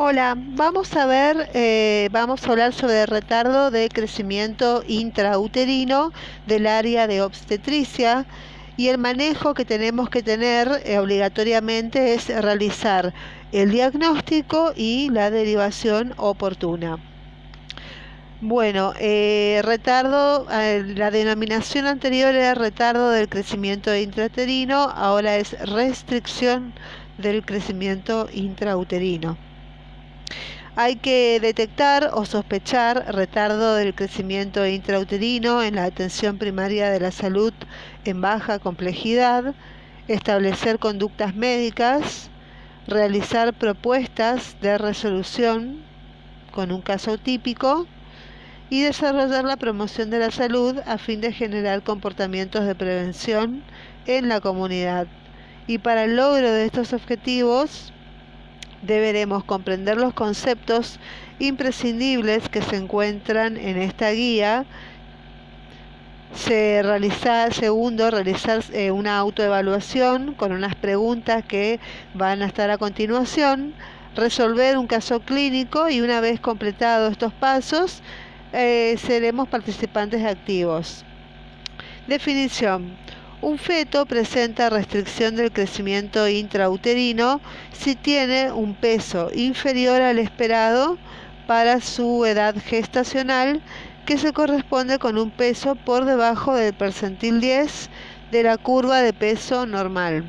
Hola, vamos a ver, eh, vamos a hablar sobre el retardo de crecimiento intrauterino del área de obstetricia y el manejo que tenemos que tener eh, obligatoriamente es realizar el diagnóstico y la derivación oportuna. Bueno, eh, retardo, la denominación anterior era retardo del crecimiento intrauterino, ahora es restricción del crecimiento intrauterino. Hay que detectar o sospechar retardo del crecimiento intrauterino en la atención primaria de la salud en baja complejidad, establecer conductas médicas, realizar propuestas de resolución con un caso típico y desarrollar la promoción de la salud a fin de generar comportamientos de prevención en la comunidad. Y para el logro de estos objetivos, deberemos comprender los conceptos imprescindibles que se encuentran en esta guía. Se realiza, segundo, realizar eh, una autoevaluación con unas preguntas que van a estar a continuación, resolver un caso clínico y una vez completados estos pasos, eh, seremos participantes activos. Definición. Un feto presenta restricción del crecimiento intrauterino si tiene un peso inferior al esperado para su edad gestacional, que se corresponde con un peso por debajo del percentil 10 de la curva de peso normal.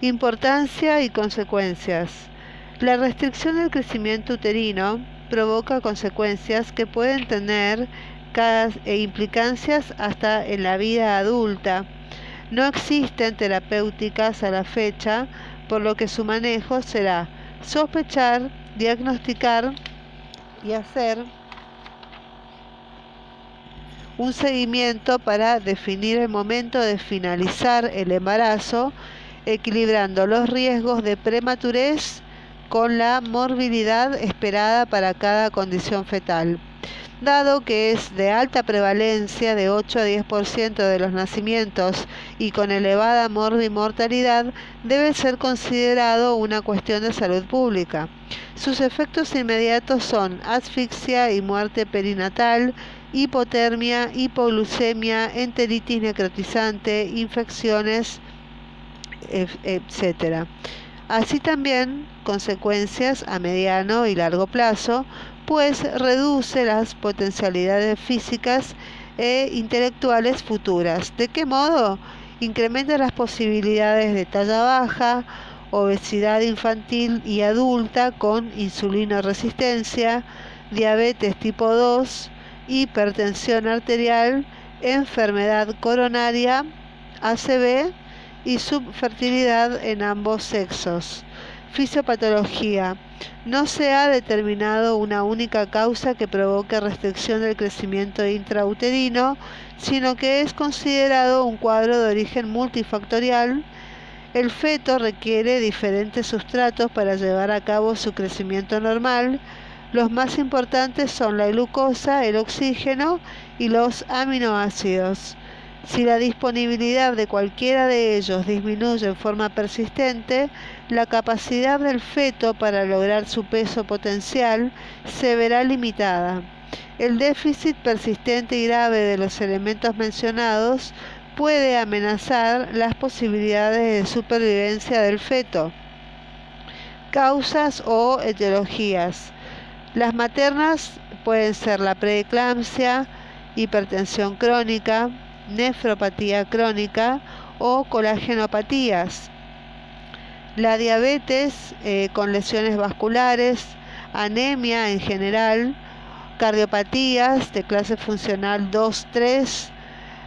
Importancia y consecuencias. La restricción del crecimiento uterino provoca consecuencias que pueden tener e implicancias hasta en la vida adulta. No existen terapéuticas a la fecha, por lo que su manejo será sospechar, diagnosticar y hacer un seguimiento para definir el momento de finalizar el embarazo, equilibrando los riesgos de prematurez con la morbilidad esperada para cada condición fetal dado que es de alta prevalencia de 8 a 10% de los nacimientos y con elevada mortalidad, debe ser considerado una cuestión de salud pública. Sus efectos inmediatos son asfixia y muerte perinatal, hipotermia, hipoglucemia, enteritis necrotizante, infecciones, etc. Así también consecuencias a mediano y largo plazo, pues reduce las potencialidades físicas e intelectuales futuras. ¿De qué modo? Incrementa las posibilidades de talla baja, obesidad infantil y adulta con resistencia, diabetes tipo 2, hipertensión arterial, enfermedad coronaria, ACV y subfertilidad en ambos sexos. Fisiopatología. No se ha determinado una única causa que provoque restricción del crecimiento intrauterino, sino que es considerado un cuadro de origen multifactorial. El feto requiere diferentes sustratos para llevar a cabo su crecimiento normal. Los más importantes son la glucosa, el oxígeno y los aminoácidos. Si la disponibilidad de cualquiera de ellos disminuye en forma persistente, la capacidad del feto para lograr su peso potencial se verá limitada. El déficit persistente y grave de los elementos mencionados puede amenazar las posibilidades de supervivencia del feto. Causas o etiologías. Las maternas pueden ser la preeclampsia, hipertensión crónica, nefropatía crónica o colagenopatías. La diabetes eh, con lesiones vasculares, anemia en general, cardiopatías de clase funcional 2-3,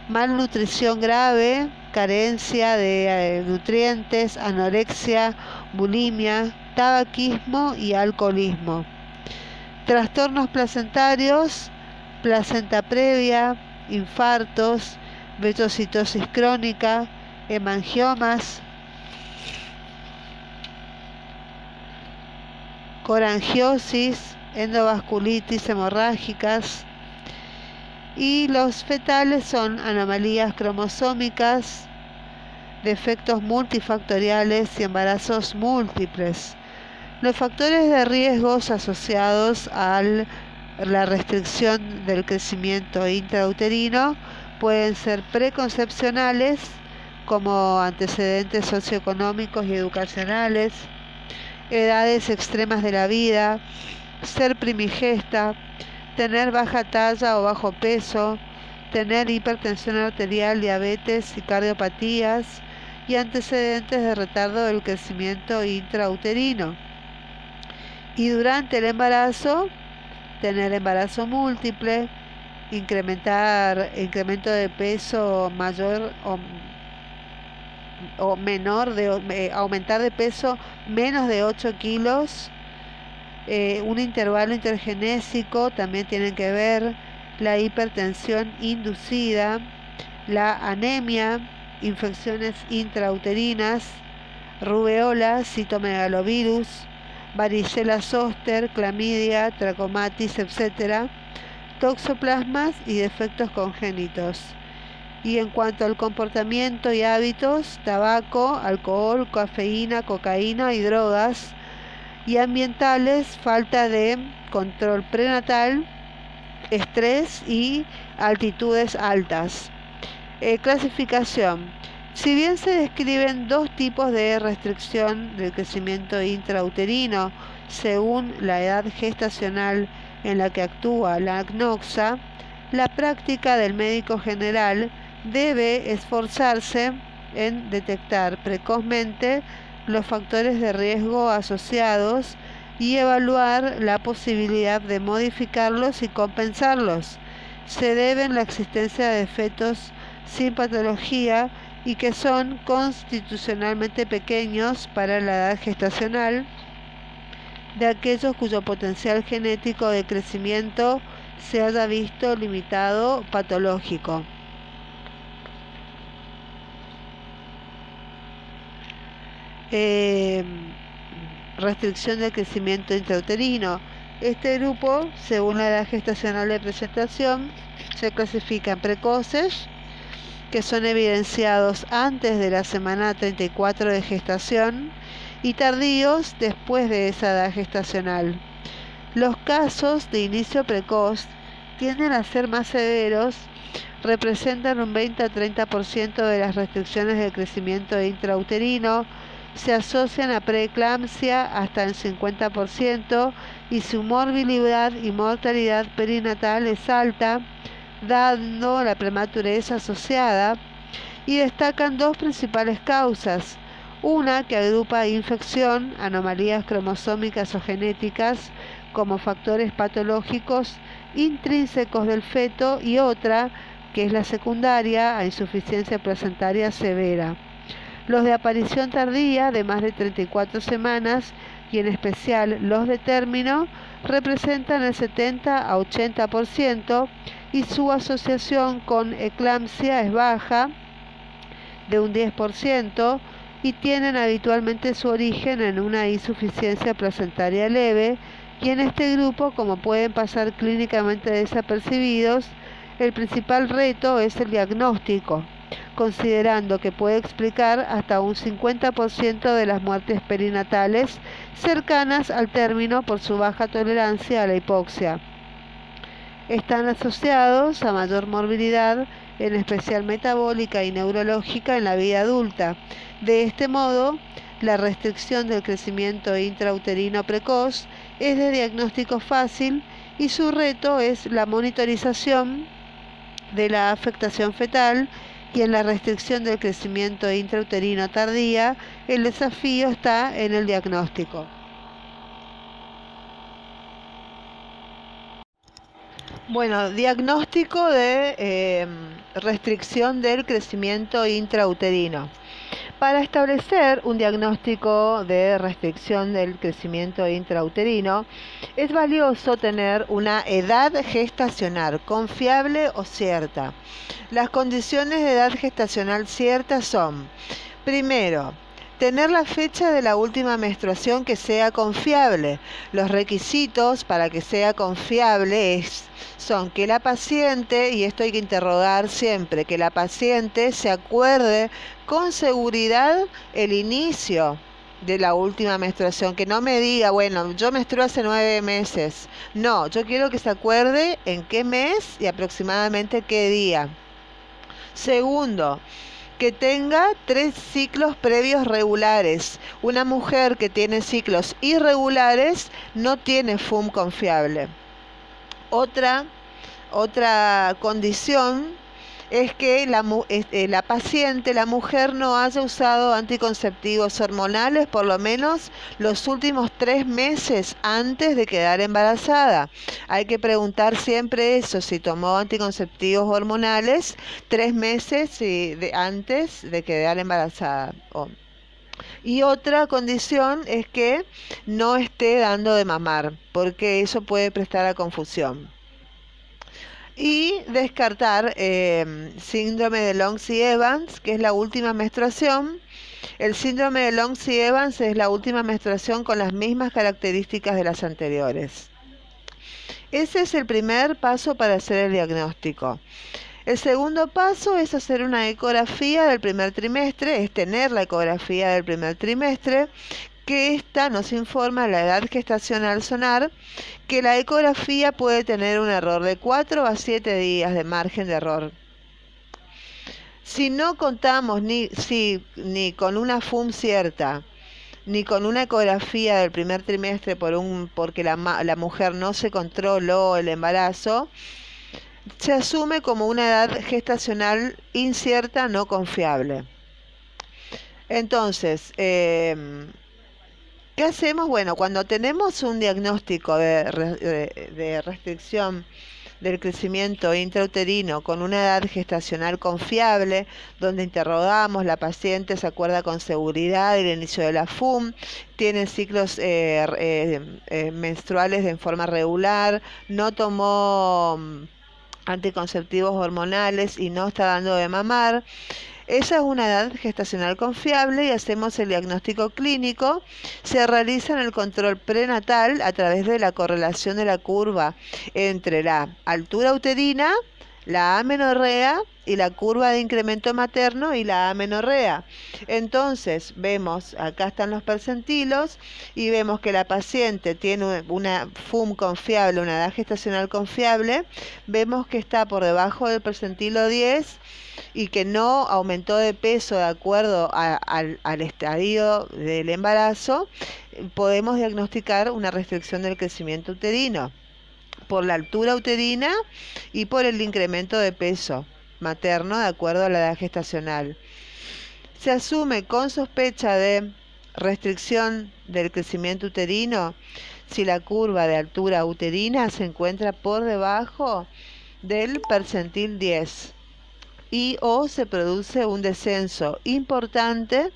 malnutrición grave, carencia de eh, nutrientes, anorexia, bulimia, tabaquismo y alcoholismo. Trastornos placentarios, placenta previa, infartos, vetocitosis crónica, hemangiomas, corangiosis, endovasculitis hemorrágicas y los fetales son anomalías cromosómicas, defectos multifactoriales y embarazos múltiples. Los factores de riesgos asociados a la restricción del crecimiento intrauterino pueden ser preconcepcionales, como antecedentes socioeconómicos y educacionales, edades extremas de la vida, ser primigesta, tener baja talla o bajo peso, tener hipertensión arterial, diabetes y cardiopatías y antecedentes de retardo del crecimiento intrauterino. Y durante el embarazo, tener embarazo múltiple, incrementar incremento de peso mayor o, o menor de eh, aumentar de peso menos de 8 kilos eh, un intervalo intergenésico también tiene que ver la hipertensión inducida la anemia infecciones intrauterinas rubeola citomegalovirus varicela zoster clamidia trachomatis etc toxoplasmas y defectos congénitos. Y en cuanto al comportamiento y hábitos, tabaco, alcohol, cafeína, cocaína y drogas. Y ambientales, falta de control prenatal, estrés y altitudes altas. Eh, clasificación. Si bien se describen dos tipos de restricción del crecimiento intrauterino según la edad gestacional en la que actúa la ACNOXA, la práctica del médico general debe esforzarse en detectar precozmente los factores de riesgo asociados y evaluar la posibilidad de modificarlos y compensarlos. Se debe en la existencia de fetos sin patología y que son constitucionalmente pequeños para la edad gestacional de aquellos cuyo potencial genético de crecimiento se haya visto limitado patológico. Eh, restricción del crecimiento intrauterino. Este grupo, según la edad gestacional de presentación, se clasifica en precoces, que son evidenciados antes de la semana 34 de gestación, y tardíos después de esa edad gestacional. Los casos de inicio precoz tienden a ser más severos, representan un 20 a 30% de las restricciones de crecimiento intrauterino, se asocian a preeclampsia hasta el 50% y su morbilidad y mortalidad perinatal es alta, dando la prematurez asociada, y destacan dos principales causas, una que agrupa infección, anomalías cromosómicas o genéticas como factores patológicos intrínsecos del feto y otra que es la secundaria a insuficiencia placentaria severa. Los de aparición tardía de más de 34 semanas y en especial los de término representan el 70 a 80% y su asociación con eclampsia es baja de un 10%, y tienen habitualmente su origen en una insuficiencia placentaria leve y en este grupo, como pueden pasar clínicamente desapercibidos, el principal reto es el diagnóstico, considerando que puede explicar hasta un 50% de las muertes perinatales cercanas al término por su baja tolerancia a la hipoxia. Están asociados a mayor morbilidad, en especial metabólica y neurológica en la vida adulta, de este modo, la restricción del crecimiento intrauterino precoz es de diagnóstico fácil y su reto es la monitorización de la afectación fetal y en la restricción del crecimiento intrauterino tardía, el desafío está en el diagnóstico. Bueno, diagnóstico de eh, restricción del crecimiento intrauterino. Para establecer un diagnóstico de restricción del crecimiento intrauterino, es valioso tener una edad gestacional confiable o cierta. Las condiciones de edad gestacional cierta son, primero, tener la fecha de la última menstruación que sea confiable. Los requisitos para que sea confiable son que la paciente, y esto hay que interrogar siempre, que la paciente se acuerde con seguridad el inicio de la última menstruación, que no me diga, bueno, yo menstruo hace nueve meses. No, yo quiero que se acuerde en qué mes y aproximadamente qué día. Segundo, que tenga tres ciclos previos regulares. Una mujer que tiene ciclos irregulares no tiene FUM confiable. Otra, otra condición es que la, eh, la, paciente, la mujer, no haya usado anticonceptivos hormonales por lo menos los últimos tres meses antes de quedar embarazada. Hay que preguntar siempre eso, si tomó anticonceptivos hormonales tres meses antes de quedar embarazada. Y otra condición es que no esté dando de mamar, porque eso puede prestar a confusión y descartar eh, síndrome de Long-Evans, que es la última menstruación. El síndrome de Long-Evans es la última menstruación con las mismas características de las anteriores. Ese es el primer paso para hacer el diagnóstico. El segundo paso es hacer una ecografía del primer trimestre, es tener la ecografía del primer trimestre, que esta nos informa la edad gestacional sonar, que la ecografía puede tener un error de 4 a 7 días de margen de error. Si no contamos ni, ni con una FUM cierta, ni con una ecografía del primer trimestre por un, porque la, la mujer no se controló el embarazo, se asume como una edad gestacional incierta, no confiable. Entonces, eh, ¿Qué hacemos? Bueno, cuando tenemos un diagnóstico de, restricción del crecimiento intrauterino con una edad gestacional confiable, donde interrogamos, la paciente se acuerda con seguridad del inicio de la FUM, tiene ciclos eh, eh, menstruales en forma regular, no tomó mm, anticonceptivos hormonales y no está dando de mamar. Esa es una edad gestacional confiable y hacemos el diagnóstico clínico. Se realiza en el control prenatal a través de la correlación de la curva entre la altura uterina, la amenorrea y la curva de incremento materno y la amenorrea. Entonces, vemos, acá están los percentilos y vemos que la paciente tiene una FUM confiable, una edad gestacional confiable. Vemos que está por debajo del percentilo 10 y que no aumentó de peso de acuerdo al, al estadio del embarazo, podemos diagnosticar una restricción del crecimiento uterino por la altura uterina y por el incremento de peso materno de acuerdo a la edad gestacional. Se asume con sospecha de restricción del crecimiento uterino si la curva de altura uterina se encuentra por debajo del percentil 10 y o se produce un descenso importante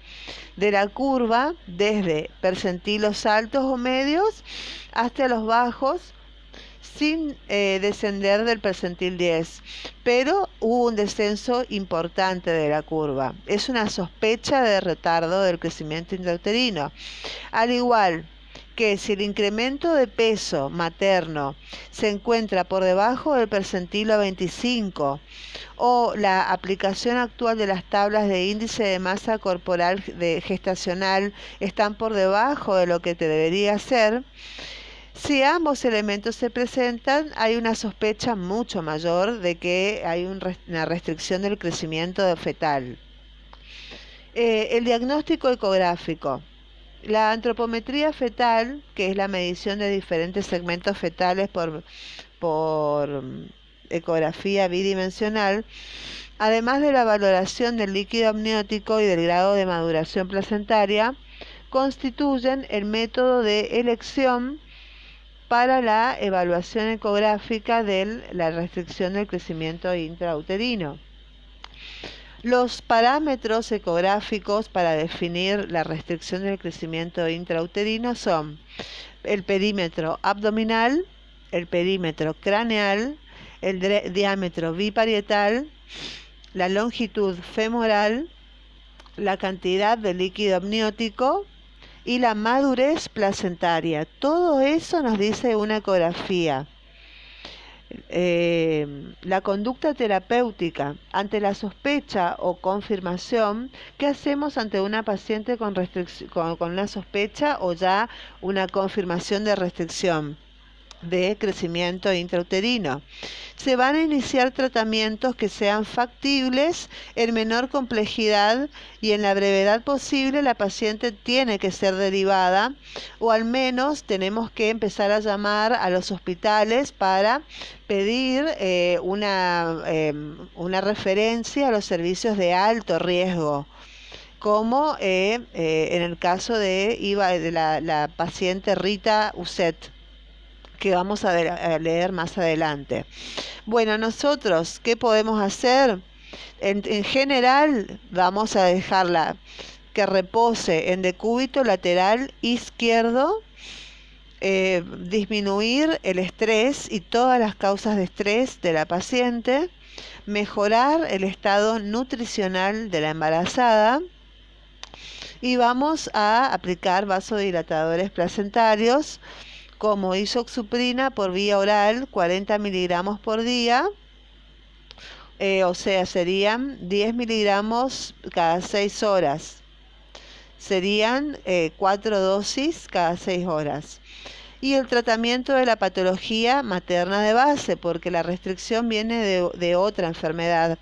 de la curva desde percentilos altos o medios hasta los bajos sin eh, descender del percentil 10, pero hubo un descenso importante de la curva. Es una sospecha de retardo del crecimiento intrauterino. Al igual que si el incremento de peso materno se encuentra por debajo del percentilo 25 o la aplicación actual de las tablas de índice de masa corporal de gestacional están por debajo de lo que te debería ser, si ambos elementos se presentan, hay una sospecha mucho mayor de que hay una restricción del crecimiento fetal. Eh, el diagnóstico ecográfico. La antropometría fetal, que es la medición de diferentes segmentos fetales por, mm, ecografía bidimensional, además de la valoración del líquido amniótico y del grado de maduración placentaria, constituyen el método de elección para la evaluación ecográfica de la restricción del crecimiento intrauterino. Los parámetros ecográficos para definir la restricción del crecimiento intrauterino son el perímetro abdominal, el perímetro craneal, el diámetro biparietal, la longitud femoral, la cantidad de líquido amniótico, y la madurez placentaria. Todo eso nos dice una ecografía. Eh, la conducta terapéutica ante la sospecha o confirmación, ¿qué hacemos ante una paciente con, con, con una sospecha o ya una confirmación de restricción? De crecimiento intrauterino. Se van a iniciar tratamientos que sean factibles en menor complejidad y en la brevedad posible la paciente tiene que ser derivada o al menos tenemos que empezar a llamar a los hospitales para pedir eh, una, em, una referencia a los servicios de alto riesgo como eh, eh, en el caso de, de la, la paciente Rita Uset que vamos a, leer más adelante. Bueno, nosotros, ¿qué podemos hacer? En, general, vamos a dejarla que repose en decúbito lateral izquierdo, eh, disminuir el estrés y todas las causas de estrés de la paciente, mejorar el estado nutricional de la embarazada y vamos a aplicar vasodilatadores placentarios como isoxuprina por vía oral, 40 miligramos por día, eh, o sea, serían 10 miligramos cada 6 horas. Serían eh, 4 dosis cada 6 horas. Y el tratamiento de la patología materna de base, porque la restricción viene de, de otra enfermedad.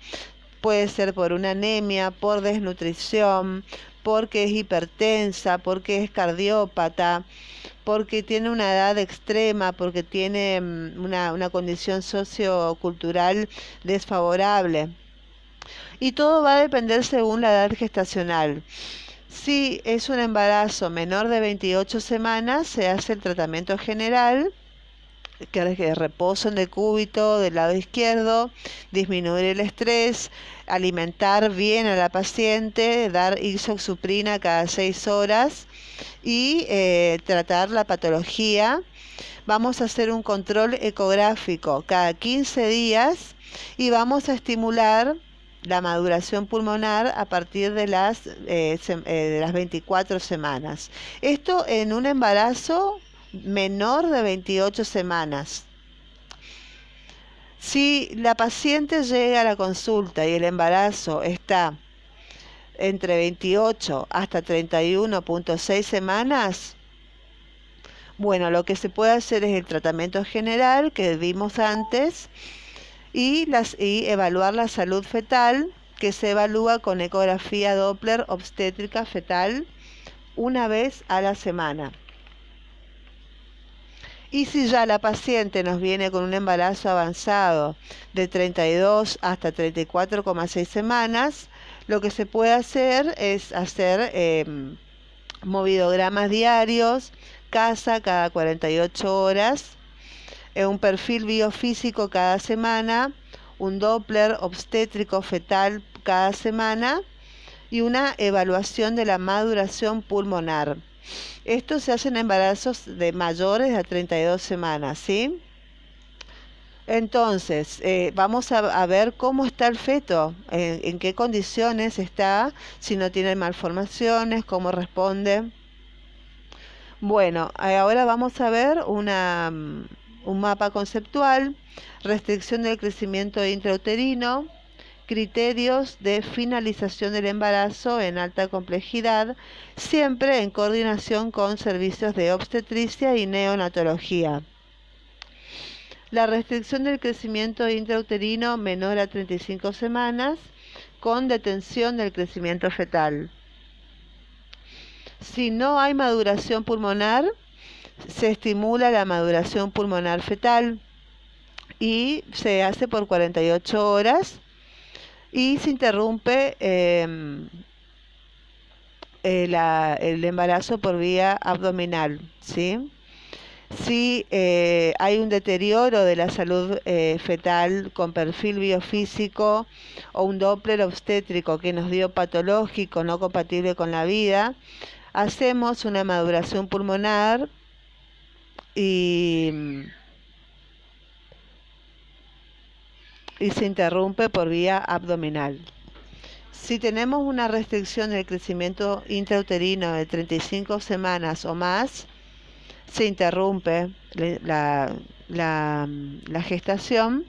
Puede ser por una anemia, por desnutrición, porque es hipertensa, porque es cardiópata, porque tiene una edad extrema, porque tiene mm, una, una condición sociocultural desfavorable. Y todo va a depender según la edad gestacional. Si es un embarazo menor de 28 semanas, se hace el tratamiento general que es reposo en decúbito del lado izquierdo, disminuir el estrés, alimentar bien a la paciente, dar isoxuprina cada seis horas y eh, tratar la patología. Vamos a hacer un control ecográfico cada 15 días y vamos a estimular la maduración pulmonar a partir de las, eh, eh, de las 24 semanas. Esto en un embarazo menor de 28 semanas. Si la paciente llega a la consulta y el embarazo está entre 28 hasta 31.6 semanas, bueno, lo que se puede hacer es el tratamiento general que vimos antes y, y evaluar la salud fetal, que se evalúa con ecografía Doppler obstétrica fetal una vez a la semana. Y si ya la paciente nos viene con un embarazo avanzado de 32 hasta 34,6 semanas, lo que se puede hacer es hacer em, movidogramas diarios, casa cada 48 horas, eh, un perfil biofísico cada semana, un Doppler obstétrico fetal cada semana y una evaluación de la maduración pulmonar. Esto se hace en embarazos de mayores a 32 semanas, ¿sí? Entonces, eh, vamos a, ver cómo está el feto, en, qué condiciones está, si no tiene malformaciones, cómo responde. Bueno, eh, ahora vamos a ver una, mm, un mapa conceptual, restricción del crecimiento intrauterino, criterios de finalización del embarazo en alta complejidad, siempre en coordinación con servicios de obstetricia y neonatología. La restricción del crecimiento intrauterino menor a 35 semanas con detención del crecimiento fetal. Si no hay maduración pulmonar, se estimula la maduración pulmonar fetal y se hace por 48 horas y se interrumpe em, eh, el embarazo por vía abdominal, ¿sí? Si eh, hay un deterioro de la salud eh, fetal con perfil biofísico o un Doppler obstétrico que nos dio patológico no compatible con la vida, hacemos una maduración pulmonar y y se interrumpe por vía abdominal. Si tenemos una restricción del crecimiento intrauterino de 35 semanas o más, se interrumpe la, gestación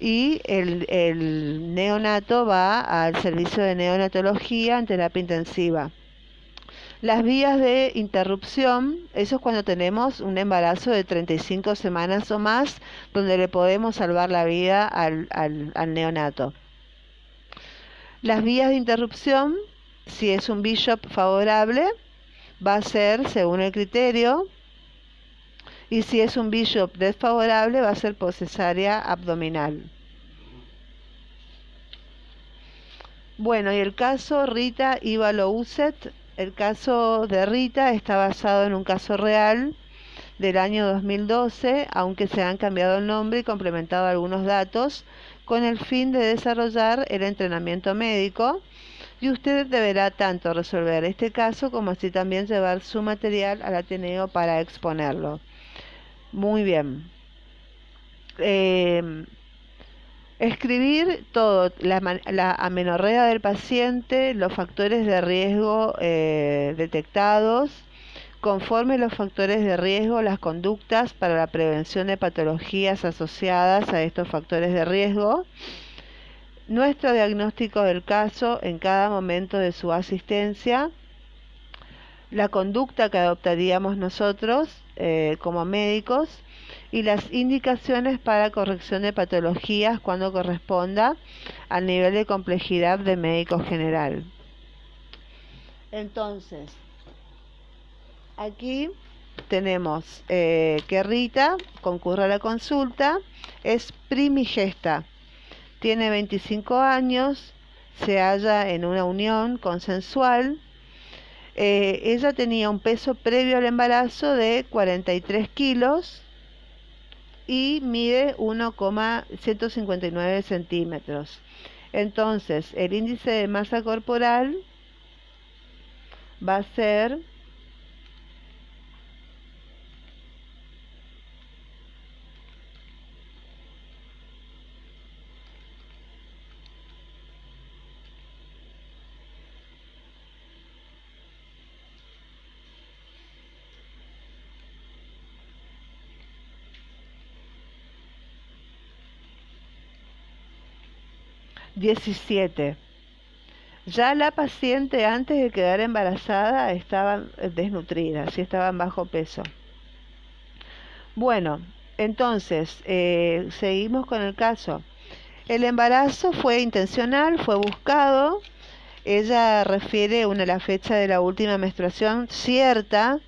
y el, el neonato va al servicio de neonatología en terapia intensiva. Las vías de interrupción, eso es cuando tenemos un embarazo de 35 semanas o más, donde le podemos salvar la vida al, al, neonato. Las vías de interrupción, si es un bishop favorable, va a ser según el criterio, y si es un bishop desfavorable, va a ser por cesárea abdominal. Bueno, y el caso Rita Ivalo Uset el caso de Rita está basado en un caso real del año 2012, aunque se han cambiado el nombre y complementado algunos datos con el fin de desarrollar el entrenamiento médico y usted deberá tanto resolver este caso como así también llevar su material al Ateneo para exponerlo. Muy bien. Eh, Escribir todo, la, amenorrea del paciente, los factores de riesgo eh, detectados, conforme los factores de riesgo, las conductas para la prevención de patologías asociadas a estos factores de riesgo, nuestro diagnóstico del caso en cada momento de su asistencia, la conducta que adoptaríamos nosotros eh, como médicos, y las indicaciones para corrección de patologías cuando corresponda al nivel de complejidad de médico general. Entonces, aquí tenemos eh, que Rita concurre a la consulta, es primigesta, tiene 25 años, se halla en una unión consensual. Eh, ella tenía un peso previo al embarazo de 43 kilos y mide 1,159 centímetros. Entonces, el índice de masa corporal va a ser 17. Ya la paciente antes de quedar embarazada estaba desnutrida, sí estaba en bajo peso. Bueno, entonces, eh, seguimos con el caso. El embarazo fue intencional, fue buscado. Ella refiere una la fecha de la última menstruación cierta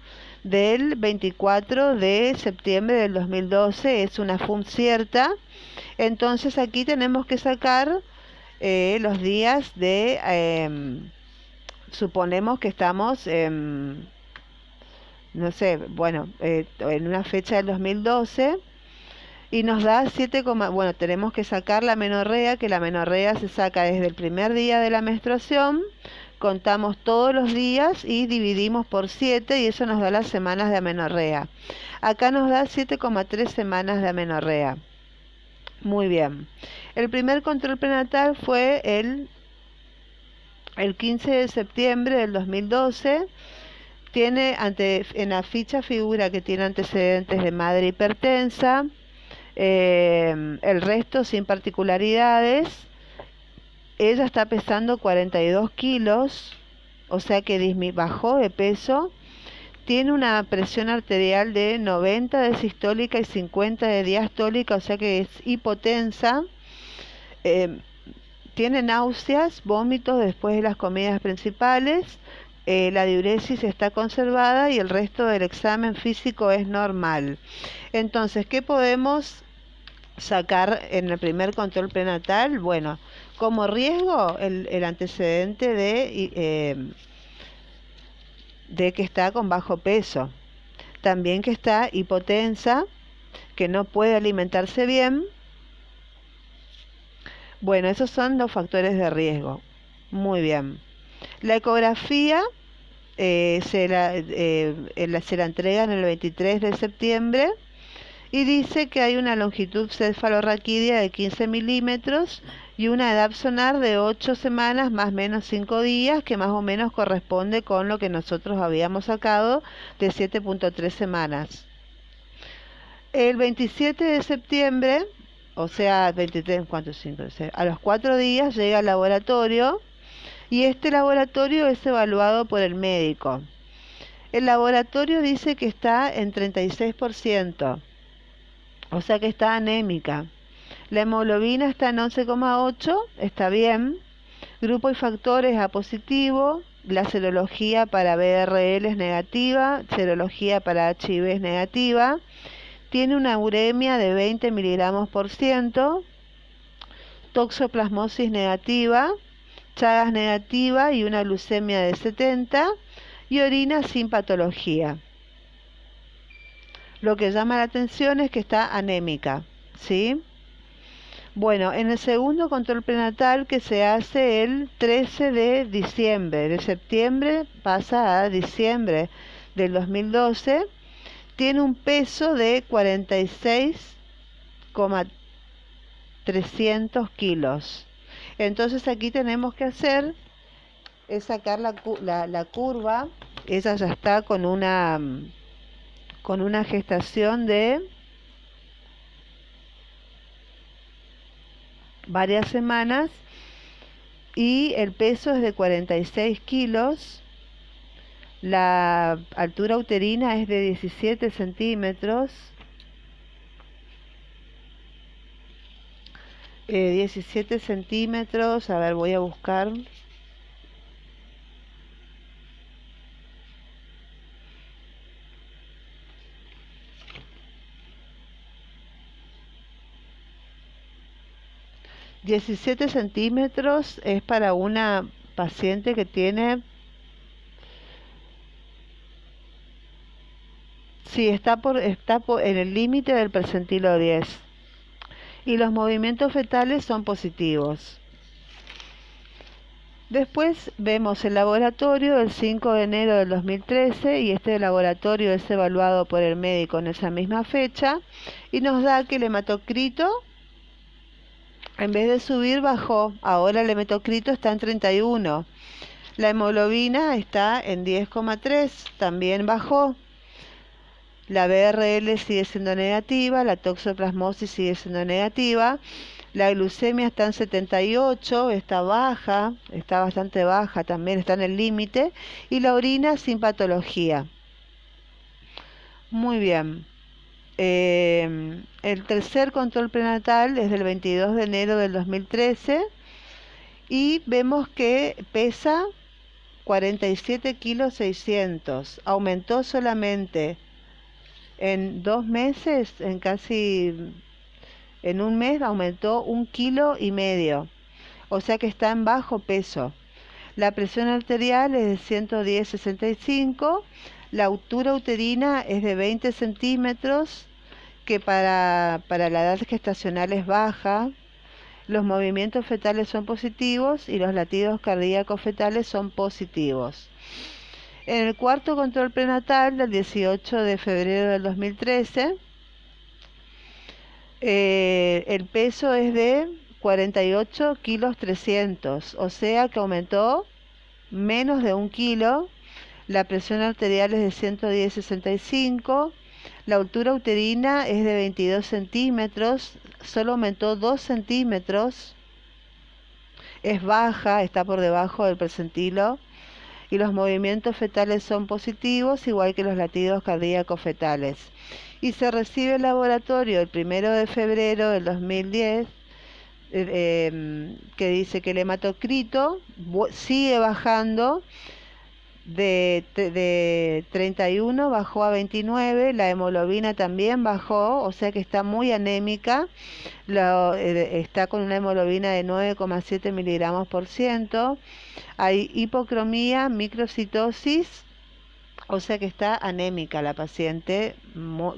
del 24 de septiembre del 2012, es una FUM cierta. Entonces aquí tenemos que sacar eh, los días de, em, suponemos que estamos, no sé, bueno, eh, en una fecha del 2012 y nos da 7, bueno, tenemos que sacar la menorrea, que la menorrea se saca desde el primer día de la menstruación, contamos todos los días y dividimos por 7 y eso nos da las semanas de amenorrea. Acá nos da 7,3 semanas de amenorrea. Muy bien. El primer control prenatal fue el, el 15 de septiembre del 2012. Tiene ante, en la ficha figura que tiene antecedentes de madre hipertensa. Eh, el resto sin particularidades. Ella está pesando 42 kilos, o sea que bajó de peso tiene una presión arterial de 90 de sistólica y 50 de diastólica, o sea que es hipotensa. Eh, tiene náuseas, vómitos después de las comidas principales. Eh, la diuresis está conservada y el resto del examen físico es normal. Entonces, ¿qué podemos sacar en el primer control prenatal? Bueno, como riesgo, el, antecedente de eh, de que está con bajo peso, también que está hipotensa, que no puede alimentarse bien. Bueno, esos son los factores de riesgo. Muy bien. La ecografía eh, se, la, eh, se la entregan el 23 de septiembre y dice que hay una longitud cefalorraquídea de 15 milímetros y una edad sonar de 8 semanas más menos 5 días, que más o menos corresponde con lo que nosotros habíamos sacado de 7.3 semanas. El 27 de septiembre, o sea, 23, ¿cuánto? 5, a los cuatro días llega al laboratorio y este laboratorio es evaluado por el médico. El laboratorio dice que está en 36%, o sea que está anémica. La hemoglobina está en 11,8, está bien. Grupo y factores A positivo. La serología para BRL es negativa. Serología para HIV es negativa. Tiene una uremia de 20 miligramos por ciento. Toxoplasmosis negativa. Chagas negativa y una leucemia de 70. Y orina sin patología. Lo que llama la atención es que está anémica. ¿Sí? Bueno, en el segundo control prenatal que se hace el 13 de diciembre, de septiembre pasa a diciembre del 2012, tiene un peso de 46,300 kilos. Entonces aquí tenemos que hacer es sacar la, la, curva, ella ya está con una con una gestación de varias semanas y el peso es de 46 kilos. La altura uterina es de 17 centímetros. 17 eh, centímetros, a ver, voy a buscar. 17 centímetros es para una paciente que tiene... Sí, está, por, está en el límite del percentilo 10. Y los movimientos fetales son positivos. Después vemos el laboratorio el 5 de enero del 2013 y este laboratorio es evaluado por el médico en esa misma fecha y nos da que el hematocrito en vez de subir, bajó. Ahora el hematocrito está en 31. La hemoglobina está en 10,3. También bajó. La BRL sigue siendo negativa. La toxoplasmosis sigue siendo negativa. La glucemia está en 78, está baja, está bastante baja, también está en el límite. Y la orina sin patología. Muy bien. Eh, el tercer control prenatal es del 22 de enero del 2013 y vemos que pesa 47 kilos 600. Aumentó solamente en dos meses, en casi en un mes aumentó un kilo y medio. O sea que está en bajo peso. La presión arterial es de 110-65 la altura uterina es de 20 centímetros, que para, para la edad gestacional es baja. Los movimientos fetales son positivos y los latidos cardíacos fetales son positivos. En el cuarto control prenatal del 18 de febrero del 2013, eh, el peso es de 48 kilos 300, o sea que aumentó menos de un kilo la presión arterial es de 110-65, la altura uterina es de 22 centímetros, solo aumentó 2 centímetros, es baja, está por debajo del percentilo, y los movimientos fetales son positivos, igual que los latidos cardíacos fetales. Y se recibe el laboratorio el primero de febrero del 2010 eh, em, que dice que el hematocrito sigue bajando de, de 31 bajó a 29, la hemoglobina también bajó, o sea que está muy anémica, eh, está con una hemoglobina de 9,7 miligramos por ciento, hay hipocromía, microcitosis, o sea que está anémica la paciente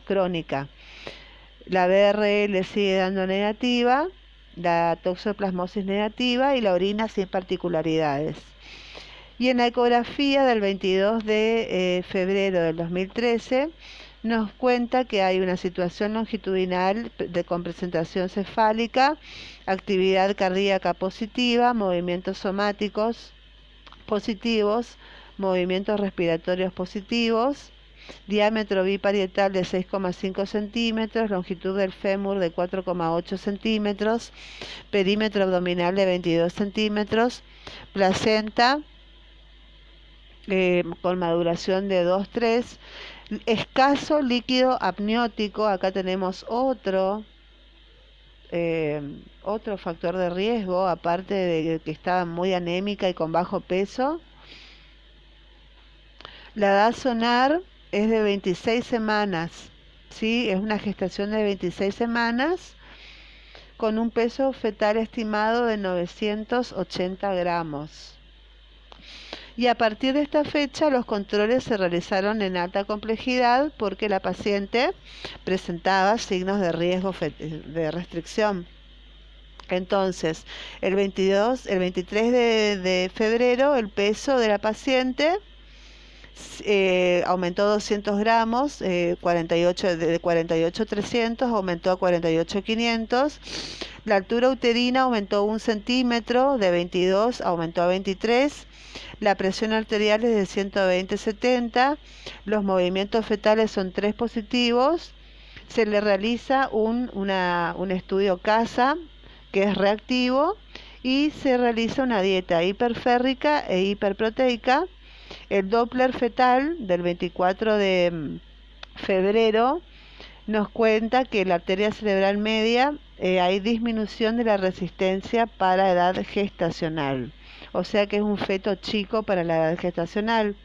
crónica. La BRL sigue dando negativa, la toxoplasmosis negativa y la orina sin particularidades. Y en la ecografía del 22 de eh, febrero del 2013 nos cuenta que hay una situación longitudinal de, con presentación cefálica, actividad cardíaca positiva, movimientos somáticos positivos, movimientos respiratorios positivos, diámetro biparietal de 6,5 centímetros, longitud del fémur de 4,8 centímetros, perímetro abdominal de 22 centímetros, placenta eh, con maduración de 2-3, escaso líquido amniótico, acá tenemos otro eh, otro factor de riesgo, aparte de que estaba muy anémica y con bajo peso. La edad sonar es de 26 semanas, ¿sí? es una gestación de 26 semanas con un peso fetal estimado de 980 gramos y a partir de esta fecha los controles se realizaron en alta complejidad porque la paciente presentaba signos de riesgo de restricción. Entonces, el 22, el 23 de, febrero, el peso de la paciente eh, aumentó 200 gramos, eh, 48, de 48,300 aumentó a 48,500. La altura uterina aumentó un centímetro, de 22 aumentó a 23. La presión arterial es de 120-70. Los movimientos fetales son tres positivos. Se le realiza un, estudio CASA, que es reactivo, y se realiza una dieta hiperférrica e hiperproteica. El Doppler fetal del 24 de mm, febrero nos cuenta que la arteria cerebral media eh, hay disminución de la resistencia para edad gestacional o sea que es un feto chico para la edad gestacional.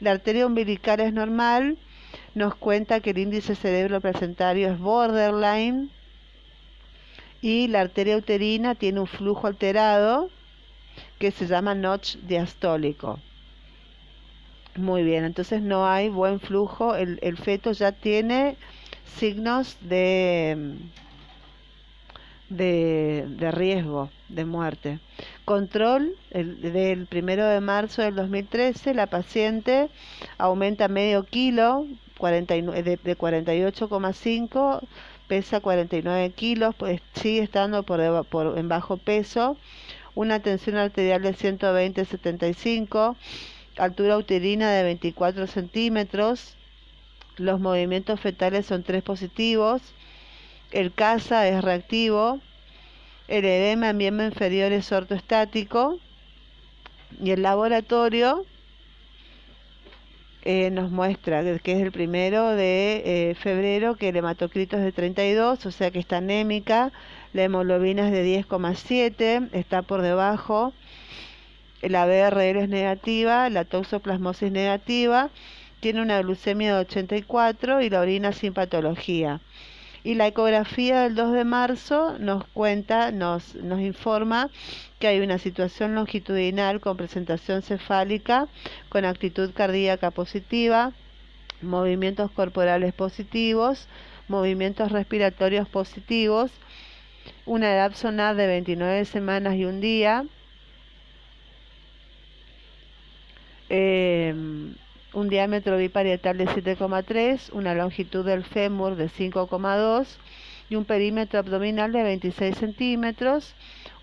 La arteria umbilical es normal, nos cuenta que el índice cerebro placentario es borderline y la arteria uterina tiene un flujo alterado que se llama notch diastólico. Muy bien, entonces no hay buen flujo, el, el feto ya tiene signos de de, riesgo de muerte. Control, el, del primero de marzo del 2013, la paciente aumenta medio kilo, 49, de, de 48,5, pesa 49 kilos, pues sigue estando por, por, en bajo peso, una tensión arterial de 120-75, altura uterina de 24 centímetros, los movimientos fetales son tres positivos, el CASA es reactivo, el edema en miembro inferior es ortoestático y el laboratorio eh, nos muestra que es el primero de eh, febrero que el hematocrito es de 32, o sea que está anémica, la hemoglobina es de 10,7, está por debajo, la BRL es negativa, la toxoplasmosis negativa, tiene una glucemia de 84 y la orina sin patología. Y la ecografía del 2 de marzo nos cuenta, nos, informa que hay una situación longitudinal con presentación cefálica, con actitud cardíaca positiva, movimientos corporales positivos, movimientos respiratorios positivos, una edad sonar de 29 semanas y un día. Eh, un diámetro biparietal de 7,3, una longitud del fémur de 5,2 y un perímetro abdominal de 26 centímetros,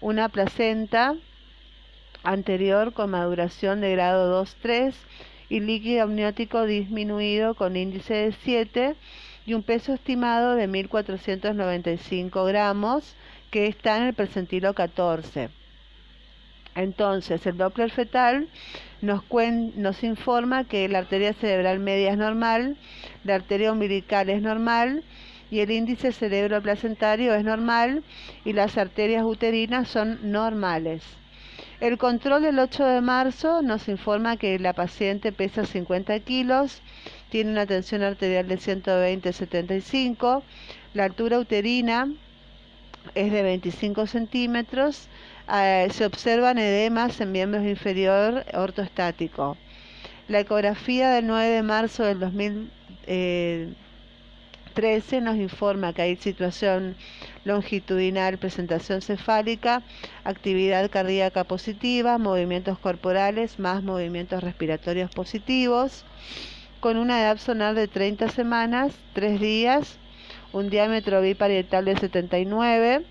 una placenta anterior con maduración de grado 2-3 y líquido amniótico disminuido con índice de 7 y un peso estimado de 1.495 gramos que está en el percentilo 14. Entonces, el Doppler fetal nos, nos informa que la arteria cerebral media es normal, la arteria umbilical es normal y el índice cerebro placentario es normal y las arterias uterinas son normales. El control del 8 de marzo nos informa que la paciente pesa 50 kilos, tiene una tensión arterial de 120-75, la altura uterina es de 25 centímetros eh, se observan edemas en miembros inferior ortostático. La ecografía del 9 de marzo del 2013 eh, nos informa que hay situación longitudinal, presentación cefálica, actividad cardíaca positiva, movimientos corporales más movimientos respiratorios positivos, con una edad sonar de 30 semanas, 3 días, un diámetro biparietal de 79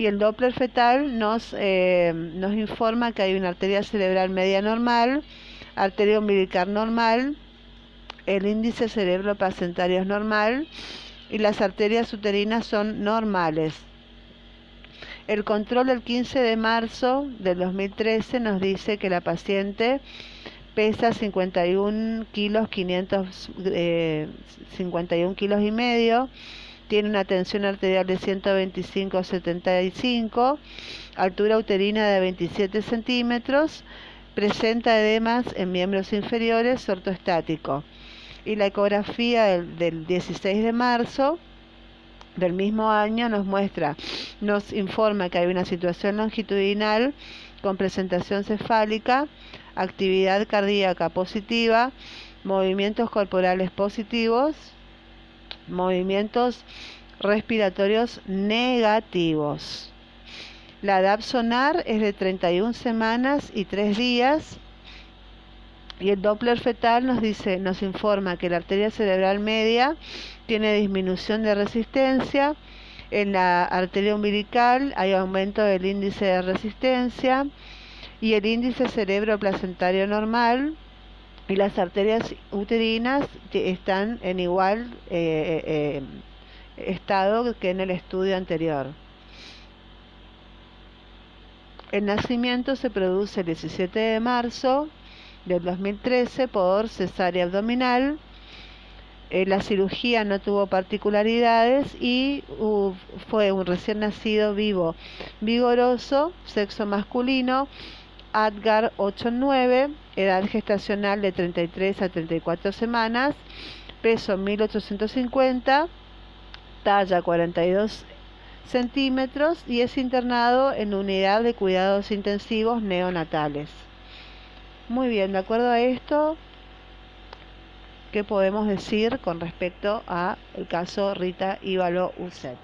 y el Doppler fetal nos, eh, nos informa que hay una arteria cerebral media normal, arteria umbilical normal, el índice cerebro-placentario es normal y las arterias uterinas son normales. El control del 15 de marzo del 2013 nos dice que la paciente pesa 51 kilos 500 51 kilos y medio tiene una tensión arterial de 125-75, altura uterina de 27 centímetros, presenta edemas en miembros inferiores, ortoestático. Y la ecografía del, del 16 de marzo del mismo año nos muestra, nos informa que hay una situación longitudinal con presentación cefálica, actividad cardíaca positiva, movimientos corporales positivos, movimientos respiratorios negativos. La edad sonar es de 31 semanas y 3 días. Y el Doppler fetal nos dice, nos informa que la arteria cerebral media tiene disminución de resistencia. En la arteria umbilical hay aumento del índice de resistencia y el índice cerebro placentario normal y las arterias uterinas están en igual eh, eh, estado que en el estudio anterior. El nacimiento se produce el 17 de marzo del 2013 por cesárea abdominal. Eh, la cirugía no tuvo particularidades y fue un recién nacido vivo, vigoroso, sexo masculino, Adgar 8-9, edad gestacional de 33 a 34 semanas, peso 1850, talla 42 centímetros y es internado en unidad de cuidados intensivos neonatales. Muy bien, de acuerdo a esto, ¿qué podemos decir con respecto a el caso Rita Ívalo Uset?